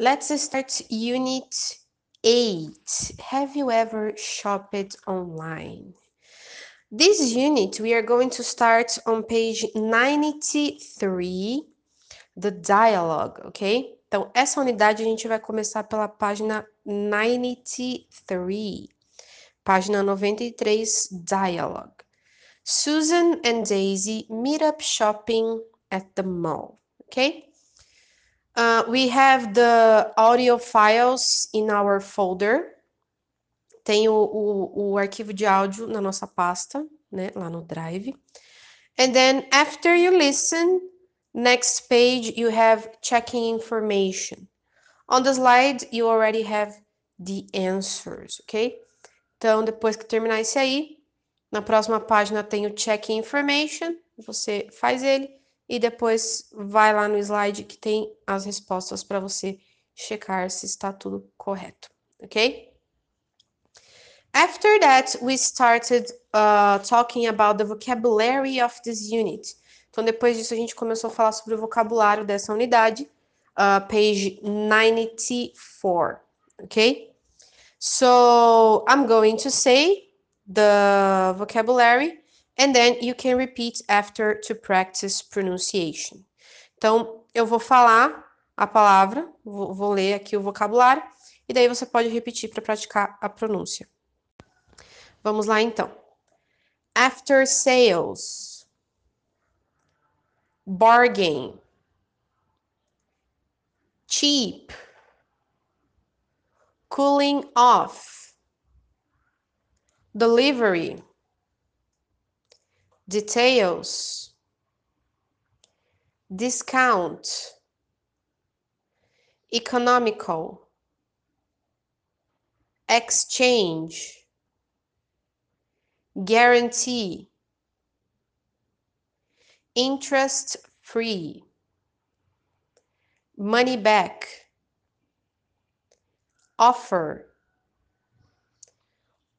Let's start Unit 8. Have you ever shopped online? This unit, we are going to start on page 93, the dialogue, ok? Então, essa unidade a gente vai começar pela página 93, página 93, dialogue. Susan and Daisy meet up shopping at the mall, ok? Uh, we have the audio files in our folder. Tem o, o, o arquivo de áudio na nossa pasta, né, lá no Drive. And then after you listen, next page you have checking information. On the slide you already have the answers, ok? Então, depois que terminar esse aí, na próxima página tem o checking information, você faz ele e depois vai lá no slide que tem as respostas para você checar se está tudo correto, ok? After that, we started uh, talking about the vocabulary of this unit. Então, depois disso, a gente começou a falar sobre o vocabulário dessa unidade, uh, page 94, ok? So, I'm going to say the vocabulary and then you can repeat after to practice pronunciation. Então, eu vou falar a palavra, vou, vou ler aqui o vocabulário, e daí você pode repetir para praticar a pronúncia. Vamos lá então. After sales. Bargain. Cheap. Cooling off. Delivery. Details. Discount. Economical. Exchange guarantee, interest free, money back, offer,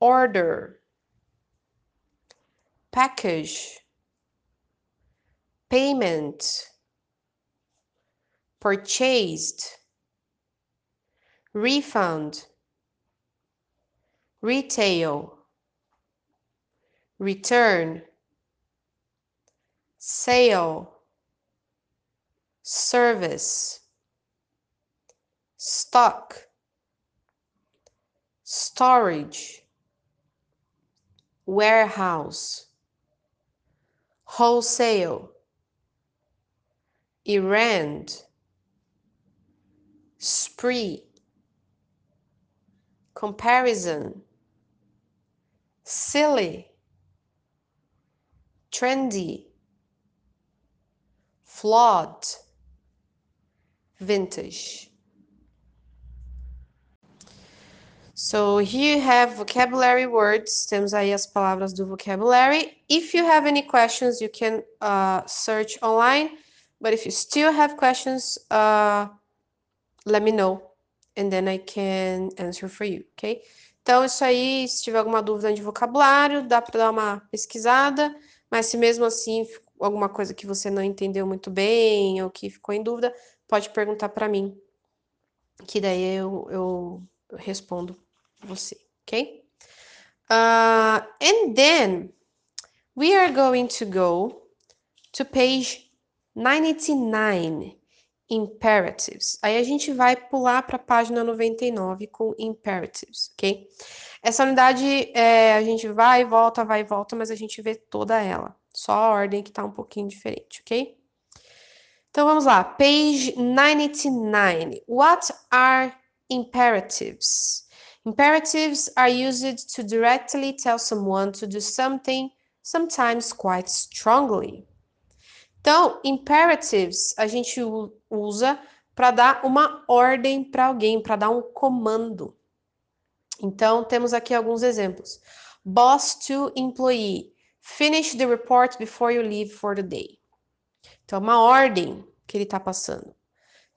order, package, payment, purchased, refund, retail return, sale, service, stock, storage, warehouse, wholesale, errand, spree, comparison, silly, trendy, flawed, vintage. So here you have vocabulary words. Temos aí as palavras do vocabulary. If you have any questions, you can uh, search online. But if you still have questions, uh, let me know. And then I can answer for you, okay? Então, isso aí, se tiver alguma dúvida de vocabulário, dá para dar uma pesquisada. Mas se mesmo assim alguma coisa que você não entendeu muito bem ou que ficou em dúvida, pode perguntar para mim, que daí eu, eu respondo você, ok? Uh, and then we are going to go to page 99, imperatives. Aí a gente vai pular para a página 99 com imperatives, ok? Essa unidade é, a gente vai e volta, vai e volta, mas a gente vê toda ela. Só a ordem que está um pouquinho diferente, ok? Então vamos lá, page 99. What are imperatives? Imperatives are used to directly tell someone to do something, sometimes quite strongly. Então, imperatives a gente usa para dar uma ordem para alguém, para dar um comando. Então, temos aqui alguns exemplos. Boss to employee. Finish the report before you leave for the day. Então, uma ordem que ele está passando.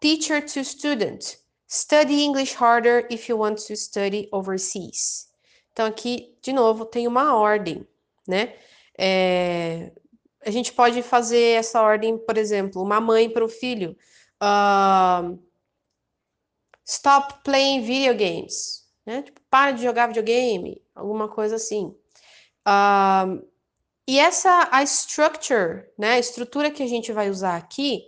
Teacher to student. Study English harder if you want to study overseas. Então, aqui, de novo, tem uma ordem, né? É, a gente pode fazer essa ordem, por exemplo, uma mãe para o filho. Uh, Stop playing video games. Né? Tipo, para de jogar videogame, alguma coisa assim. Um, e essa, a structure, né, a estrutura que a gente vai usar aqui,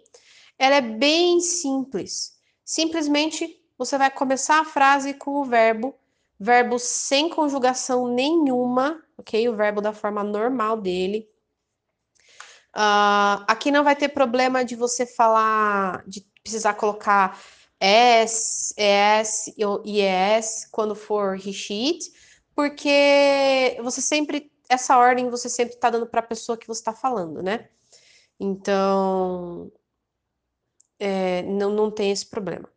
ela é bem simples. Simplesmente você vai começar a frase com o verbo, verbo sem conjugação nenhuma, ok? O verbo da forma normal dele. Uh, aqui não vai ter problema de você falar, de precisar colocar S, ES e ES quando for he, porque você sempre, essa ordem você sempre está dando para a pessoa que você está falando, né? Então, é, não, não tem esse problema.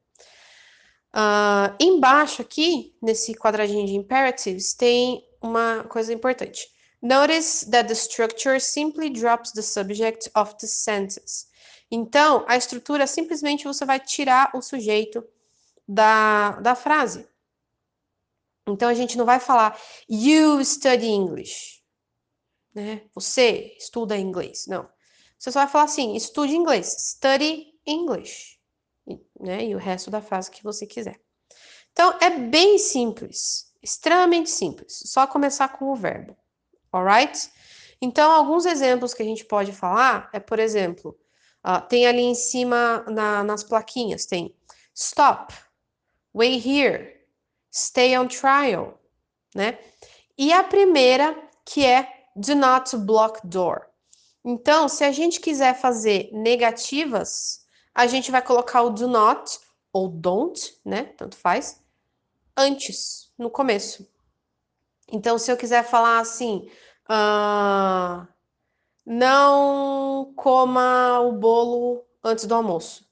Uh, embaixo aqui, nesse quadradinho de imperatives, tem uma coisa importante. Notice that the structure simply drops the subject of the sentence. Então, a estrutura simplesmente você vai tirar o sujeito da, da frase. Então, a gente não vai falar you study English. Né? Você estuda inglês. Não. Você só vai falar assim, estude inglês. Study English. Né? E o resto da frase que você quiser. Então, é bem simples. Extremamente simples. Só começar com o verbo alright? Então, alguns exemplos que a gente pode falar é, por exemplo, uh, tem ali em cima na, nas plaquinhas, tem stop, wait here, stay on trial, né? E a primeira, que é do not block door. Então, se a gente quiser fazer negativas, a gente vai colocar o do not ou don't, né? Tanto faz, antes, no começo. Então, se eu quiser falar assim, uh, não coma o bolo antes do almoço.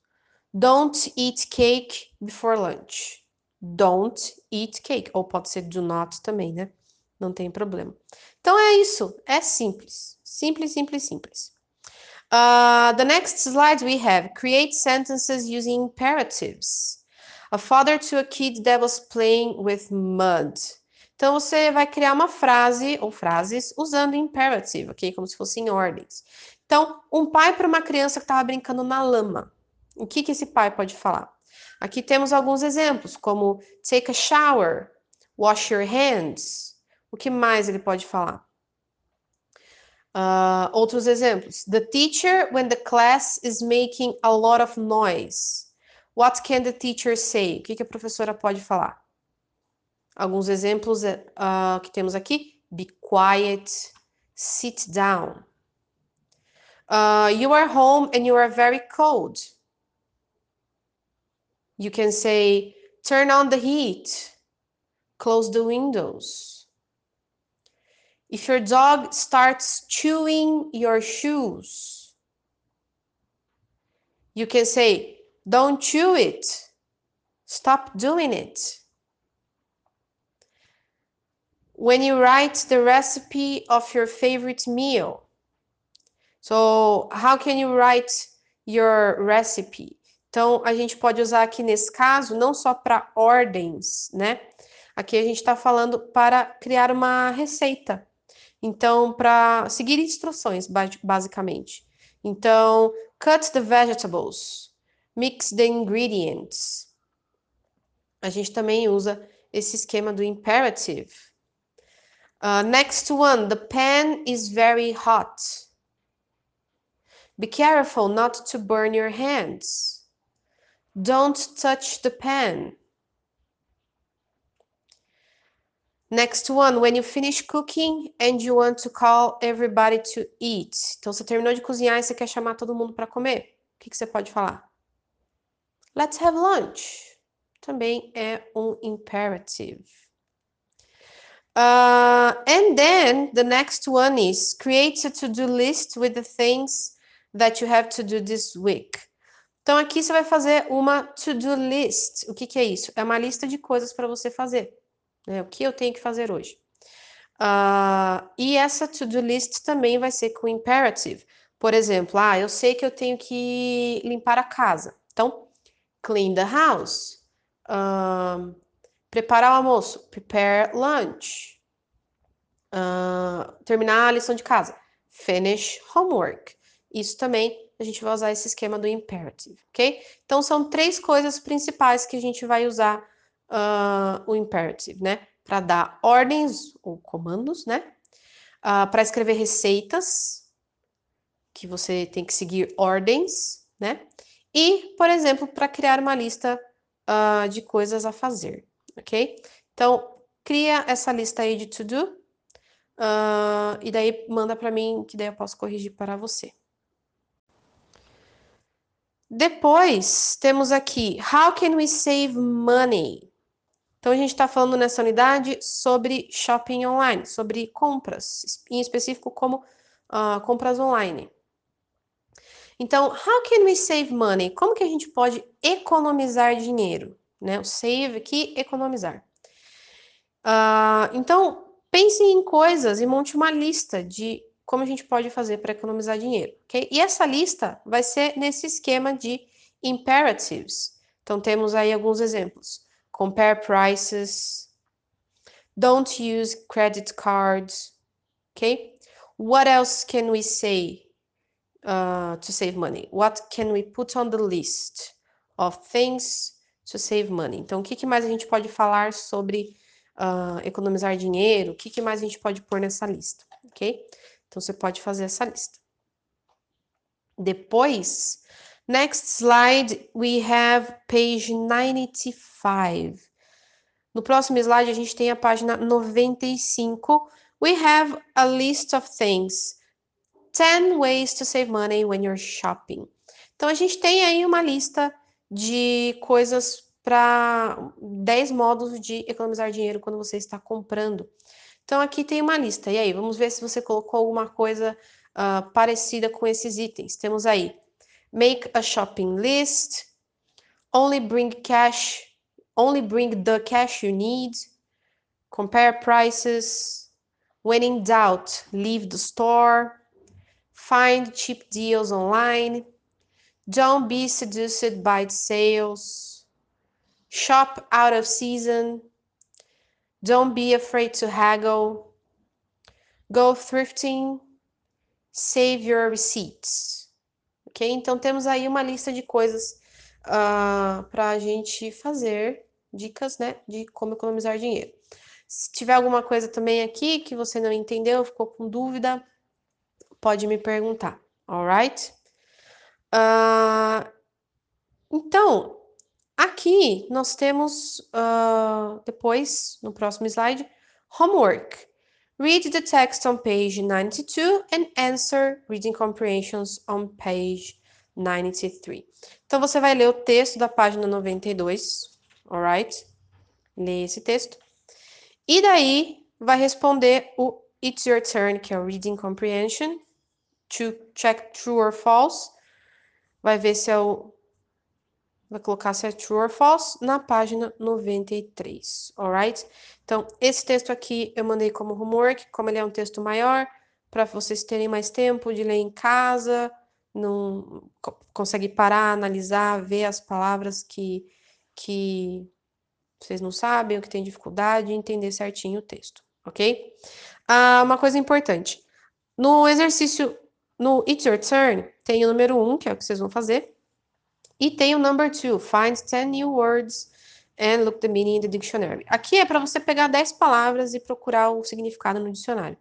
Don't eat cake before lunch. Don't eat cake. Ou pode ser do not também, né? Não tem problema. Então é isso. É simples. Simples, simples, simples. Uh, the next slide we have create sentences using imperatives. A father to a kid that was playing with mud. Então, você vai criar uma frase ou frases usando imperative, ok? Como se fossem ordens. Então, um pai para uma criança que estava brincando na lama. O que, que esse pai pode falar? Aqui temos alguns exemplos, como take a shower, wash your hands. O que mais ele pode falar? Uh, outros exemplos. The teacher, when the class is making a lot of noise. What can the teacher say? O que, que a professora pode falar? Alguns exemplos uh, que temos aqui: be quiet, sit down. Uh, you are home and you are very cold. You can say, turn on the heat, close the windows. If your dog starts chewing your shoes, you can say, don't chew it, stop doing it. when you write the recipe of your favorite meal. So, how can you write your recipe? Então, a gente pode usar aqui nesse caso não só para ordens, né? Aqui a gente está falando para criar uma receita. Então, para seguir instruções, basicamente. Então, cut the vegetables, mix the ingredients. A gente também usa esse esquema do imperative. Uh, next one, the pan is very hot. Be careful not to burn your hands. Don't touch the pan. Next one, when you finish cooking and you want to call everybody to eat. Então, você terminou de cozinhar e você quer chamar todo mundo para comer. O que, que você pode falar? Let's have lunch. Também é um imperative. Uh, and then the next one is create a to-do list with the things that you have to do this week. Então aqui você vai fazer uma to-do list. O que, que é isso? É uma lista de coisas para você fazer. Né? O que eu tenho que fazer hoje. Uh, e essa to-do list também vai ser com imperative. Por exemplo, ah, eu sei que eu tenho que limpar a casa. Então, clean the house. Uh, Preparar o almoço, prepare lunch. Uh, terminar a lição de casa, finish homework. Isso também a gente vai usar esse esquema do imperative, ok? Então, são três coisas principais que a gente vai usar uh, o imperative, né? Para dar ordens ou comandos, né? Uh, para escrever receitas, que você tem que seguir ordens, né? E, por exemplo, para criar uma lista uh, de coisas a fazer, ok? Então, cria essa lista aí de to-do uh, e daí manda para mim, que daí eu posso corrigir para você. Depois, temos aqui, how can we save money? Então, a gente está falando nessa unidade sobre shopping online, sobre compras, em específico como uh, compras online. Então, how can we save money? Como que a gente pode economizar dinheiro? Né? O save aqui, economizar. Uh, então, pense em coisas e monte uma lista de como a gente pode fazer para economizar dinheiro? E essa lista vai ser nesse esquema de imperatives. Então, temos aí alguns exemplos. Compare prices. Don't use credit cards. Ok? What else can we say? uh, to save money? What can we put on the list of things to save money? Então, o que, que mais a gente pode falar sobre uh, economizar dinheiro? O que, que mais a gente pode pôr nessa lista? Ok? Então, você pode fazer essa lista. Depois, next slide, we have page 95. No próximo slide, a gente tem a página 95. We have a list of things 10 ways to save money when you're shopping. Então a gente tem aí uma lista de coisas para 10 modos de economizar dinheiro quando você está comprando. Então aqui tem uma lista. E aí, vamos ver se você colocou alguma coisa uh, parecida com esses itens. Temos aí make a shopping list, only bring cash, only bring the cash you need, compare prices, when in doubt, leave the store, Find cheap deals online. Don't be seduced by sales. Shop out of season. Don't be afraid to haggle. Go thrifting. Save your receipts. Ok? Então temos aí uma lista de coisas uh, ah, para a gente fazer, dicas, né, de como economizar dinheiro. Se tiver alguma coisa também aqui que você não entendeu, ficou com dúvida, pode me perguntar, alright? Uh, então, aqui nós temos, uh, depois, no próximo slide, homework. Read the text on page 92 and answer reading comprehensions on page 93. Então, você vai ler o texto da página 92, alright? Lê esse texto. E daí, vai responder o It's Your Turn, que é o Reading Comprehension, to check true or false. Vai ver se é o. Vai colocar se é true or false na página 93, alright? Então, esse texto aqui eu mandei como homework, como ele é um texto maior, para vocês terem mais tempo de ler em casa, não consegue parar, analisar, ver as palavras que, que vocês não sabem, ou que tem dificuldade, entender certinho o texto, ok? Ah, uma coisa importante. No exercício no It's Your Turn, tem o número 1, um, que é o que vocês vão fazer. E tem o number 2, Find 10 new words and look the meaning in the dictionary. Aqui é para você pegar 10 palavras e procurar o significado no dicionário.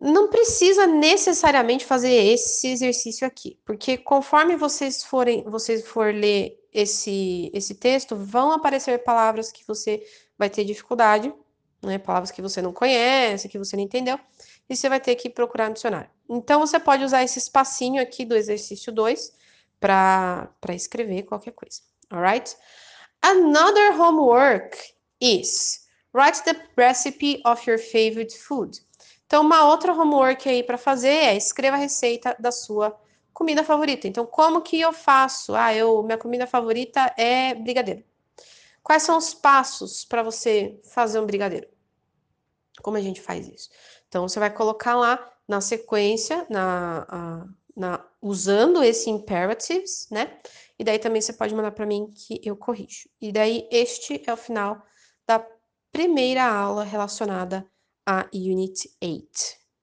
Não precisa necessariamente fazer esse exercício aqui, porque conforme vocês forem, vocês for ler esse, esse texto, vão aparecer palavras que você vai ter dificuldade, né? Palavras que você não conhece, que você não entendeu e você vai ter que procurar no dicionário. Então, você pode usar esse espacinho aqui do exercício 2 para escrever qualquer coisa, alright? Another homework is write the recipe of your favorite food. Então, uma outra homework aí para fazer é escreva a receita da sua comida favorita. Então, como que eu faço? Ah, eu minha comida favorita é brigadeiro. Quais são os passos para você fazer um brigadeiro? Como a gente faz isso? Então, você vai colocar lá na sequência, na, na, usando esse imperatives, né? E daí também você pode mandar para mim que eu corrijo. E daí este é o final da primeira aula relacionada a Unit 8.